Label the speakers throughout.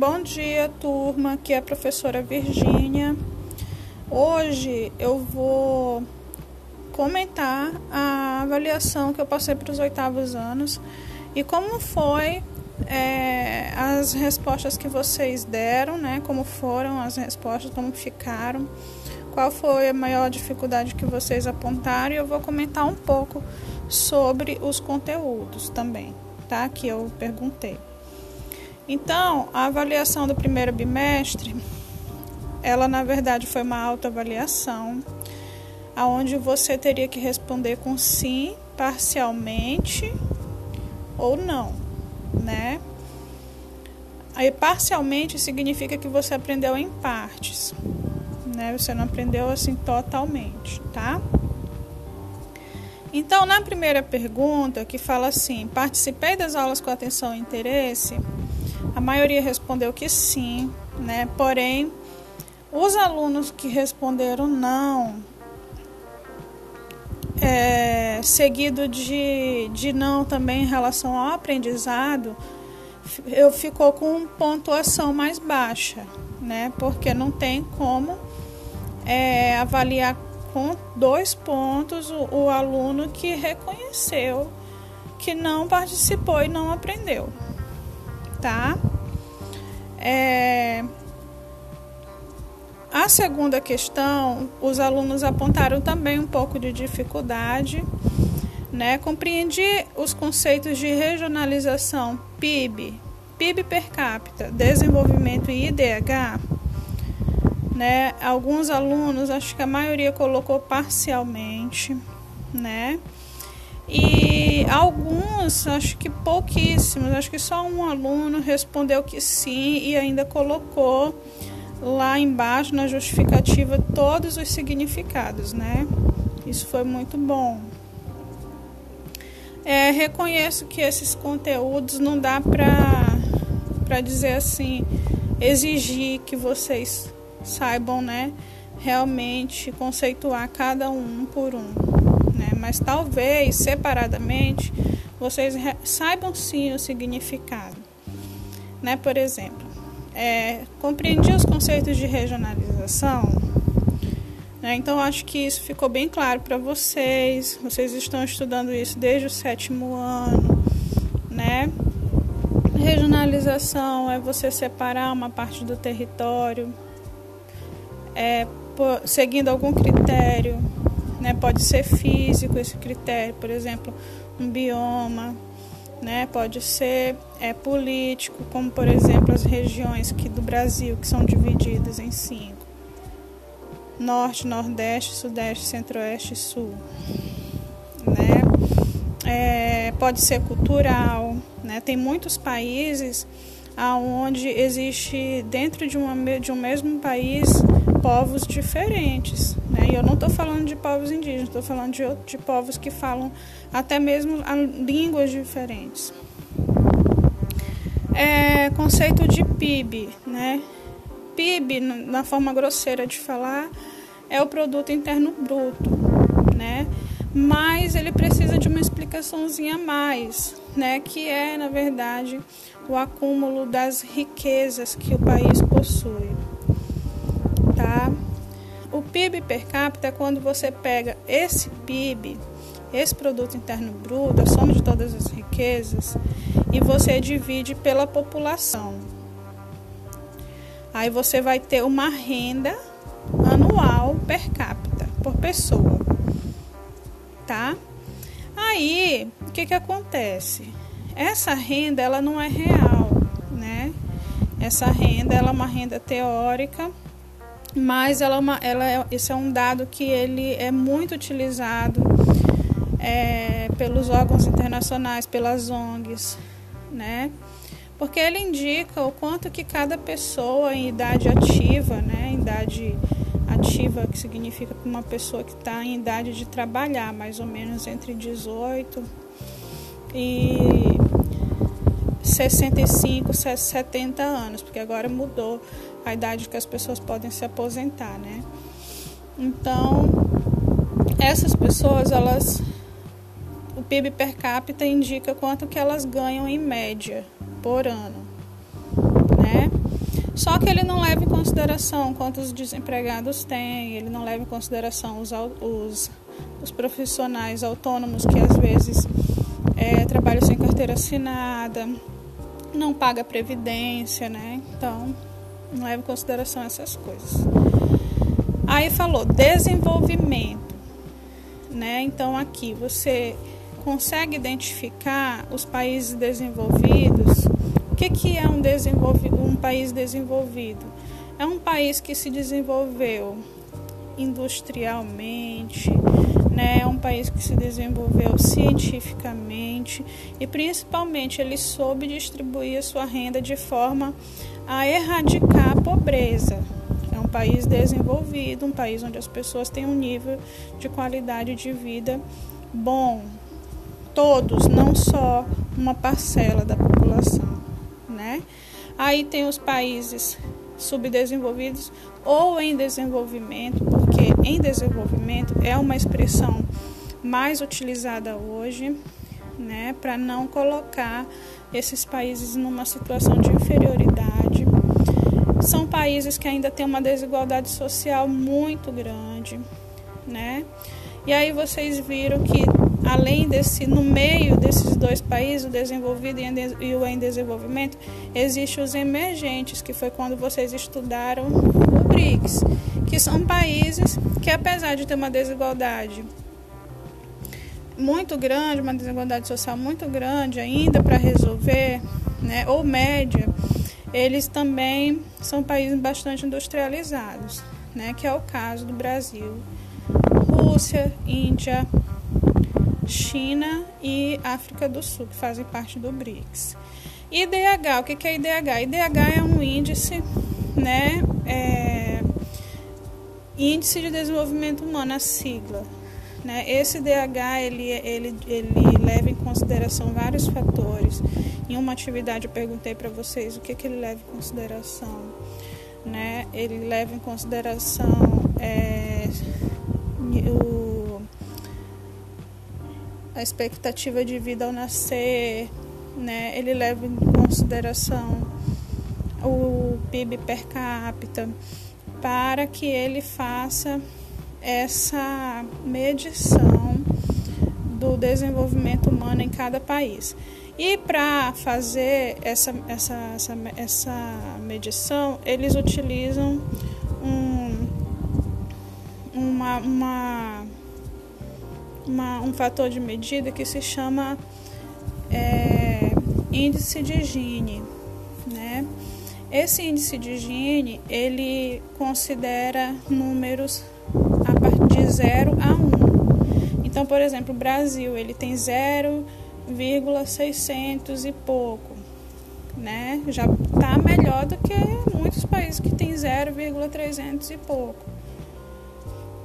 Speaker 1: Bom dia, turma. Aqui é a professora Virgínia. Hoje eu vou comentar a avaliação que eu passei para os oitavos anos e como foi é, as respostas que vocês deram, né? Como foram as respostas, como ficaram, qual foi a maior dificuldade que vocês apontaram e eu vou comentar um pouco sobre os conteúdos também, tá? Que eu perguntei. Então, a avaliação do primeiro bimestre, ela na verdade foi uma autoavaliação, aonde você teria que responder com sim, parcialmente ou não, né? Aí parcialmente significa que você aprendeu em partes, né? Você não aprendeu assim totalmente, tá? Então, na primeira pergunta, que fala assim: participei das aulas com atenção e interesse, a maioria respondeu que sim, né? Porém, os alunos que responderam não, é, seguido de, de não também em relação ao aprendizado, eu ficou com pontuação mais baixa, né? Porque não tem como é, avaliar com dois pontos o, o aluno que reconheceu que não participou e não aprendeu tá? É... A segunda questão, os alunos apontaram também um pouco de dificuldade, né? Compreendi os conceitos de regionalização PIB, PIB per capita, desenvolvimento e IDH, né? Alguns alunos, acho que a maioria colocou parcialmente, né? E alguns, acho que pouquíssimos, acho que só um aluno respondeu que sim e ainda colocou lá embaixo na justificativa todos os significados, né? Isso foi muito bom. É, reconheço que esses conteúdos não dá para dizer assim, exigir que vocês saibam, né? Realmente conceituar cada um por um mas talvez separadamente vocês saibam sim o significado. Né? Por exemplo, é, compreendi os conceitos de regionalização. Né? Então, acho que isso ficou bem claro para vocês. Vocês estão estudando isso desde o sétimo ano. Né? Regionalização é você separar uma parte do território é, por, seguindo algum critério né? Pode ser físico esse critério, por exemplo, um bioma, né? Pode ser é, político, como por exemplo as regiões que do Brasil que são divididas em cinco: Norte, Nordeste, Sudeste, Centro-Oeste e Sul, né? É, pode ser cultural, né? Tem muitos países aonde existe dentro de, uma, de um mesmo país povos diferentes. Eu não estou falando de povos indígenas, estou falando de, de povos que falam até mesmo línguas diferentes. É, conceito de PIB, né? PIB, na forma grosseira de falar, é o produto interno bruto, né? Mas ele precisa de uma explicaçãozinha a mais, né? Que é, na verdade, o acúmulo das riquezas que o país possui PIB per capita é quando você pega esse PIB, esse produto interno bruto, a soma de todas as riquezas, e você divide pela população. Aí você vai ter uma renda anual per capita por pessoa, tá? Aí, o que que acontece? Essa renda ela não é real, né? Essa renda ela é uma renda teórica mas ela, é uma, ela é, esse é um dado que ele é muito utilizado é, pelos órgãos internacionais, pelas ONGs, né? Porque ele indica o quanto que cada pessoa em idade ativa, né? Idade ativa que significa uma pessoa que está em idade de trabalhar, mais ou menos entre 18 e 65, 70 anos, porque agora mudou a idade que as pessoas podem se aposentar, né? Então, essas pessoas, elas o PIB per capita indica quanto que elas ganham em média por ano, né? Só que ele não leva em consideração quantos desempregados tem, ele não leva em consideração os, os, os profissionais autônomos que às vezes é, trabalham sem carteira assinada, não paga previdência, né? Então, não leva em consideração essas coisas. Aí falou desenvolvimento, né? Então aqui você consegue identificar os países desenvolvidos. O que, que é um, um país desenvolvido? É um país que se desenvolveu industrialmente, né? é um país que se desenvolveu cientificamente e principalmente ele soube distribuir a sua renda de forma a erradicar a pobreza. É um país desenvolvido, um país onde as pessoas têm um nível de qualidade de vida bom, todos, não só uma parcela da população, né? Aí tem os países subdesenvolvidos ou em desenvolvimento, em desenvolvimento é uma expressão mais utilizada hoje, né, para não colocar esses países numa situação de inferioridade. São países que ainda têm uma desigualdade social muito grande, né? E aí vocês viram que além desse, no meio desses dois países, o desenvolvido e o em desenvolvimento, existem os emergentes, que foi quando vocês estudaram o BRICS, são países que, apesar de ter uma desigualdade muito grande, uma desigualdade social muito grande ainda para resolver, né, ou média, eles também são países bastante industrializados, né, que é o caso do Brasil, Rússia, Índia, China e África do Sul, que fazem parte do BRICS. IDH, o que é IDH? IDH é um índice, né? É, índice de Desenvolvimento Humano, a sigla. Né? Esse DH ele, ele, ele leva em consideração vários fatores. Em uma atividade eu perguntei para vocês o que, que ele leva em consideração. Né? Ele leva em consideração é, o a expectativa de vida ao nascer, né? Ele leva em consideração o PIB per capita para que ele faça essa medição do desenvolvimento humano em cada país. E para fazer essa, essa, essa, essa medição, eles utilizam um, uma, uma uma, um fator de medida que se chama é, índice de Gini? Esse índice de Gini, ele considera números a partir de 0 a 1. Então, por exemplo, o Brasil, ele tem 0,600 e pouco, né? Já está melhor do que muitos países que tem 0,300 e pouco,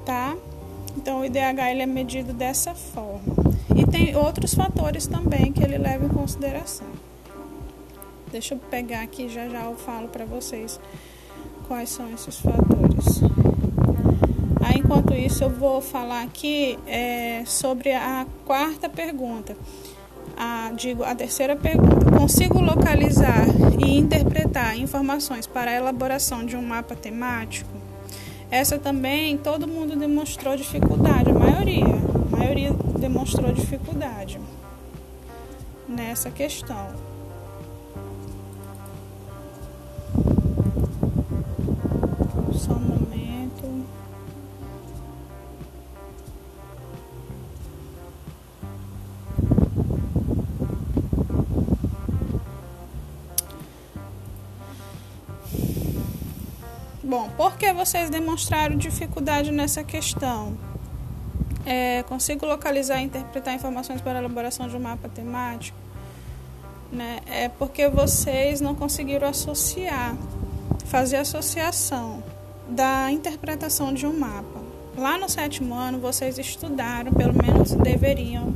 Speaker 1: tá? Então, o IDH ele é medido dessa forma. E tem outros fatores também que ele leva em consideração. Deixa eu pegar aqui, já já eu falo para vocês quais são esses fatores. Aí, enquanto isso, eu vou falar aqui é, sobre a quarta pergunta. A, digo, a terceira pergunta. Consigo localizar e interpretar informações para a elaboração de um mapa temático? Essa também todo mundo demonstrou dificuldade, a maioria, a maioria demonstrou dificuldade nessa questão. Bom, por que vocês demonstraram dificuldade nessa questão? É, consigo localizar e interpretar informações para a elaboração de um mapa temático? Né? É porque vocês não conseguiram associar, fazer associação da interpretação de um mapa. Lá no sétimo ano, vocês estudaram, pelo menos deveriam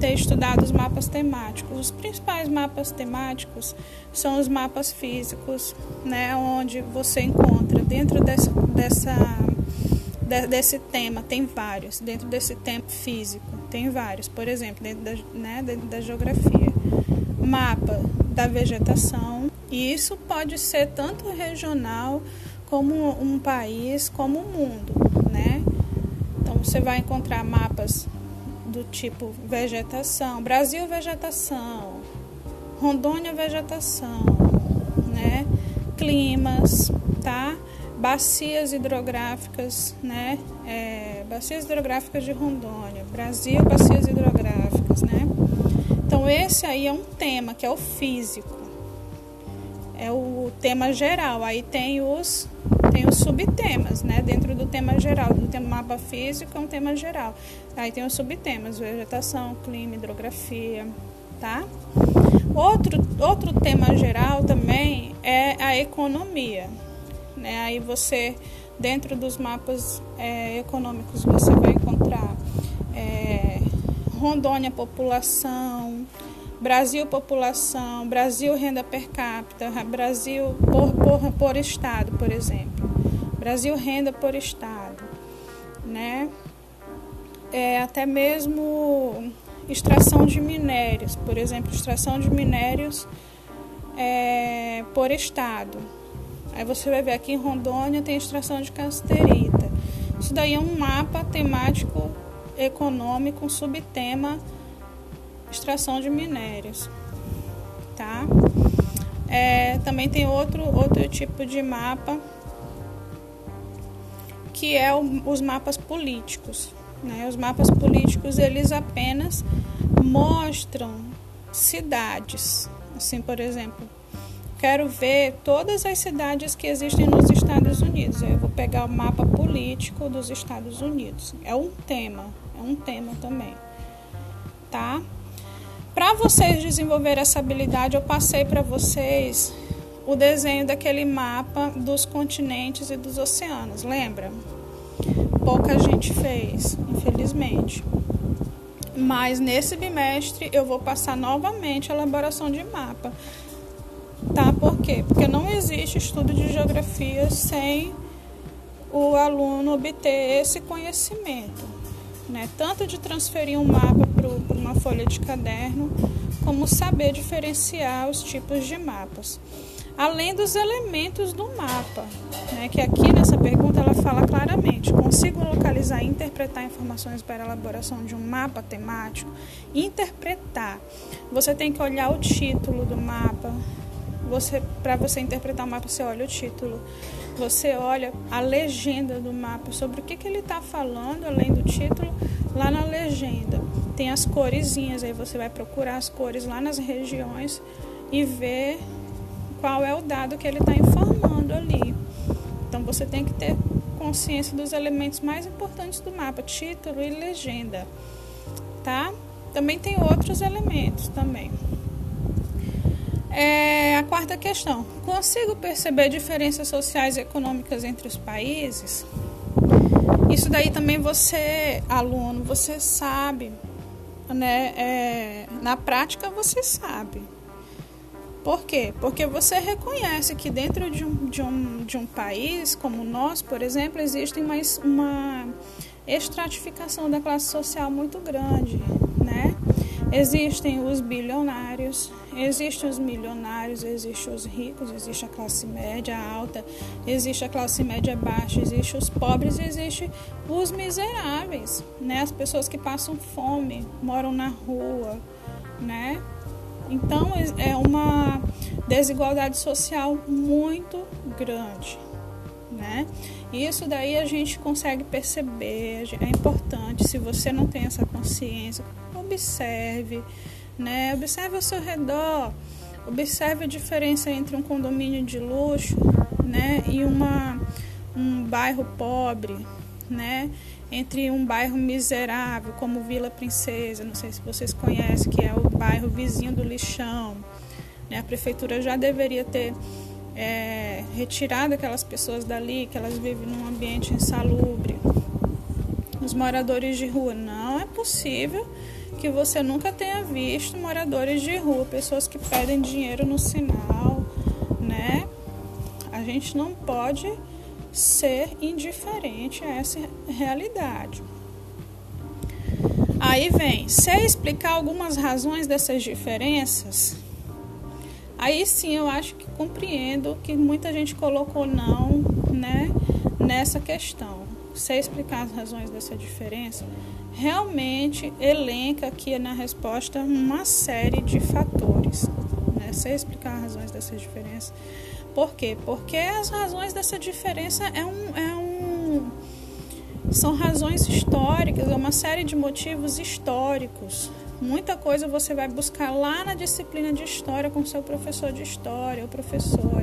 Speaker 1: ter estudado os mapas temáticos. Os principais mapas temáticos são os mapas físicos, né, onde você encontra. Dentro dessa, dessa desse tema tem vários. Dentro desse tema físico tem vários. Por exemplo dentro da, né, dentro da geografia. Mapa da vegetação. E isso pode ser tanto regional como um país, como o um mundo, né? Então você vai encontrar mapas do tipo vegetação, Brasil vegetação, Rondônia vegetação, né? Climas, tá? Bacias hidrográficas, né? É, bacias hidrográficas de Rondônia, Brasil, bacias hidrográficas, né? Então esse aí é um tema que é o físico, é o tema geral. Aí tem os tem os subtemas, né? Dentro do tema geral, do tema mapa físico é um tema geral. Aí tem os subtemas, vegetação, clima, hidrografia, tá? Outro, outro tema geral também é a economia, né? Aí você, dentro dos mapas é, econômicos, você vai encontrar é, Rondônia população, Brasil população, Brasil renda per capita, Brasil por, por, por estado, por exemplo. Brasil renda por estado, né? É, até mesmo extração de minérios, por exemplo, extração de minérios é, por estado. Aí você vai ver aqui em Rondônia tem extração de casterita. Isso daí é um mapa temático econômico, um subtema extração de minérios, tá? É, também tem outro, outro tipo de mapa que é o, os mapas políticos. Né? Os mapas políticos eles apenas mostram cidades. Assim, por exemplo, quero ver todas as cidades que existem nos Estados Unidos. Eu vou pegar o mapa político dos Estados Unidos. É um tema, é um tema também, tá? Para vocês desenvolver essa habilidade, eu passei para vocês o desenho daquele mapa dos continentes e dos oceanos, lembra? Pouca gente fez, infelizmente. Mas nesse bimestre eu vou passar novamente a elaboração de mapa. Tá? Por quê? Porque não existe estudo de geografia sem o aluno obter esse conhecimento né? Tanto de transferir um mapa para uma folha de caderno, como saber diferenciar os tipos de mapas. Além dos elementos do mapa, né? que aqui nessa pergunta ela fala claramente: consigo localizar e interpretar informações para a elaboração de um mapa temático? Interpretar. Você tem que olhar o título do mapa. Você, para você interpretar o mapa, você olha o título você olha a legenda do mapa sobre o que, que ele está falando, além do título, lá na legenda. Tem as coresinhas, aí você vai procurar as cores lá nas regiões e ver qual é o dado que ele está informando ali. Então você tem que ter consciência dos elementos mais importantes do mapa, título e legenda, tá? Também tem outros elementos também. É, a quarta questão: consigo perceber diferenças sociais e econômicas entre os países? Isso daí também você, aluno, você sabe, né? É, na prática você sabe. Por quê? Porque você reconhece que dentro de um, de um, de um país como o nosso, por exemplo, existe uma, uma estratificação da classe social muito grande, né? Existem os bilionários, existem os milionários, existem os ricos, existe a classe média alta, existe a classe média baixa, existe os pobres, existe os miseráveis, né? As pessoas que passam fome, moram na rua, né? Então é uma desigualdade social muito grande, né? Isso daí a gente consegue perceber, é importante se você não tem essa consciência, observe, né? Observe ao seu redor, observe a diferença entre um condomínio de luxo, né, e uma um bairro pobre, né? Entre um bairro miserável como Vila Princesa, não sei se vocês conhecem, que é o bairro vizinho do lixão. Né? A prefeitura já deveria ter é, retirado aquelas pessoas dali, que elas vivem num ambiente insalubre. Os moradores de rua, não é possível que você nunca tenha visto moradores de rua, pessoas que pedem dinheiro no sinal, né? A gente não pode ser indiferente a essa realidade. Aí vem, sei explicar algumas razões dessas diferenças? Aí sim eu acho que compreendo que muita gente colocou não, né, nessa questão. Sei explicar as razões dessa diferença? Realmente elenca aqui na resposta uma série de fatores. Né? Sei explicar as razões dessa diferença. Por quê? Porque as razões dessa diferença é um, é um são razões históricas, é uma série de motivos históricos. Muita coisa você vai buscar lá na disciplina de história com seu professor de história ou professora?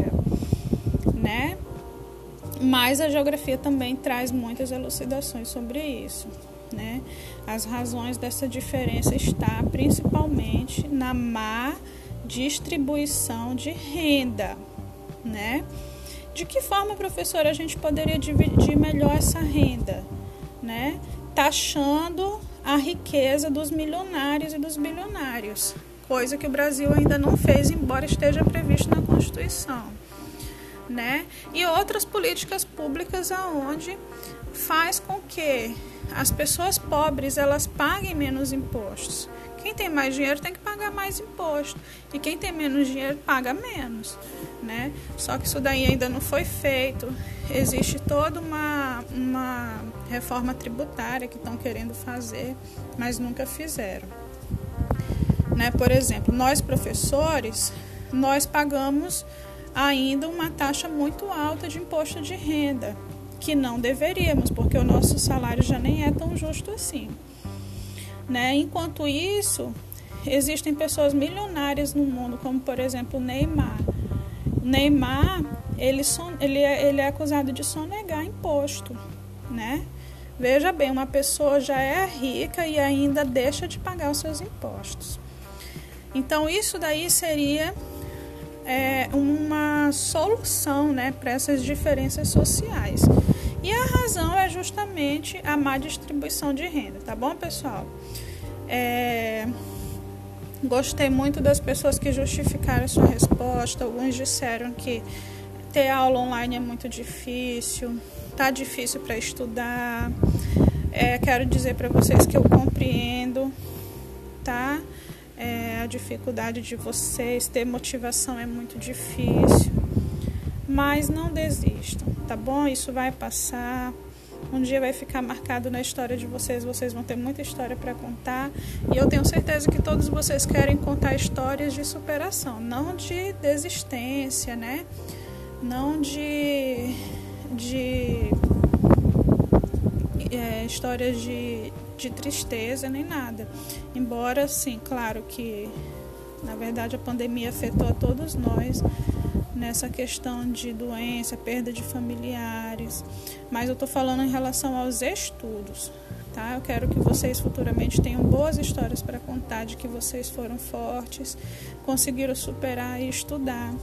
Speaker 1: Mas a geografia também traz muitas elucidações sobre isso, né? As razões dessa diferença está principalmente na má distribuição de renda, né? De que forma, professora, a gente poderia dividir melhor essa renda, né? Taxando a riqueza dos milionários e dos bilionários, coisa que o Brasil ainda não fez, embora esteja previsto na Constituição, né? E outras políticas públicas aonde faz com que as pessoas pobres elas paguem menos impostos. Quem tem mais dinheiro tem que pagar mais imposto e quem tem menos dinheiro paga menos, né? Só que isso daí ainda não foi feito. Existe toda uma, uma reforma tributária que estão querendo fazer, mas nunca fizeram. Né? Por exemplo, nós professores, nós pagamos ainda uma taxa muito alta de imposto de renda, que não deveríamos, porque o nosso salário já nem é tão justo assim. Né? Enquanto isso, existem pessoas milionárias no mundo, como por exemplo Neymar. Neymar, ele, son, ele, é, ele é acusado de sonegar imposto, né? Veja bem, uma pessoa já é rica e ainda deixa de pagar os seus impostos. Então, isso daí seria é, uma solução né, para essas diferenças sociais. E a razão é justamente a má distribuição de renda, tá bom, pessoal? É, gostei muito das pessoas que justificaram sua resposta. Alguns disseram que ter aula online é muito difícil, tá difícil para estudar. É, quero dizer para vocês que eu compreendo, tá? É, a dificuldade de vocês, ter motivação é muito difícil. Mas não desistam, tá bom? Isso vai passar. Um dia vai ficar marcado na história de vocês, vocês vão ter muita história para contar. E eu tenho certeza que todos vocês querem contar histórias de superação, não de desistência, né? Não de de é, histórias de, de tristeza nem nada. Embora, sim, claro que na verdade a pandemia afetou a todos nós nessa questão de doença, perda de familiares, mas eu estou falando em relação aos estudos, tá? Eu quero que vocês futuramente tenham boas histórias para contar de que vocês foram fortes, conseguiram superar e estudar,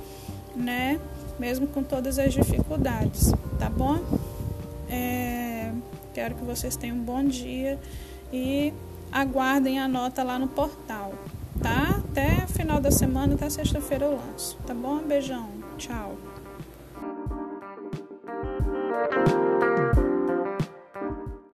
Speaker 1: né? Mesmo com todas as dificuldades, tá bom? É, quero que vocês tenham um bom dia e aguardem a nota lá no portal, tá? Até final da semana, até sexta-feira eu lanço, tá bom? Beijão. Tchau.